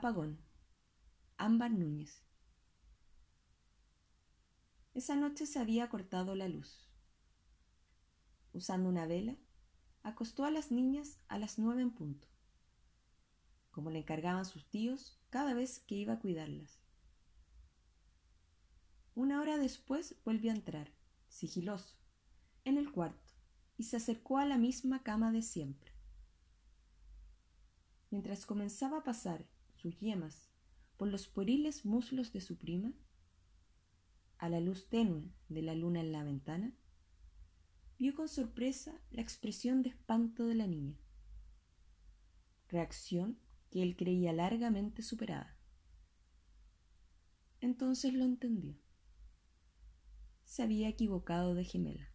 Apagón. Ámbar Núñez. Esa noche se había cortado la luz. Usando una vela, acostó a las niñas a las nueve en punto, como le encargaban sus tíos cada vez que iba a cuidarlas. Una hora después volvió a entrar, sigiloso, en el cuarto y se acercó a la misma cama de siempre. Mientras comenzaba a pasar sus yemas por los pueriles muslos de su prima, a la luz tenue de la luna en la ventana, vio con sorpresa la expresión de espanto de la niña, reacción que él creía largamente superada. Entonces lo entendió. Se había equivocado de gemela.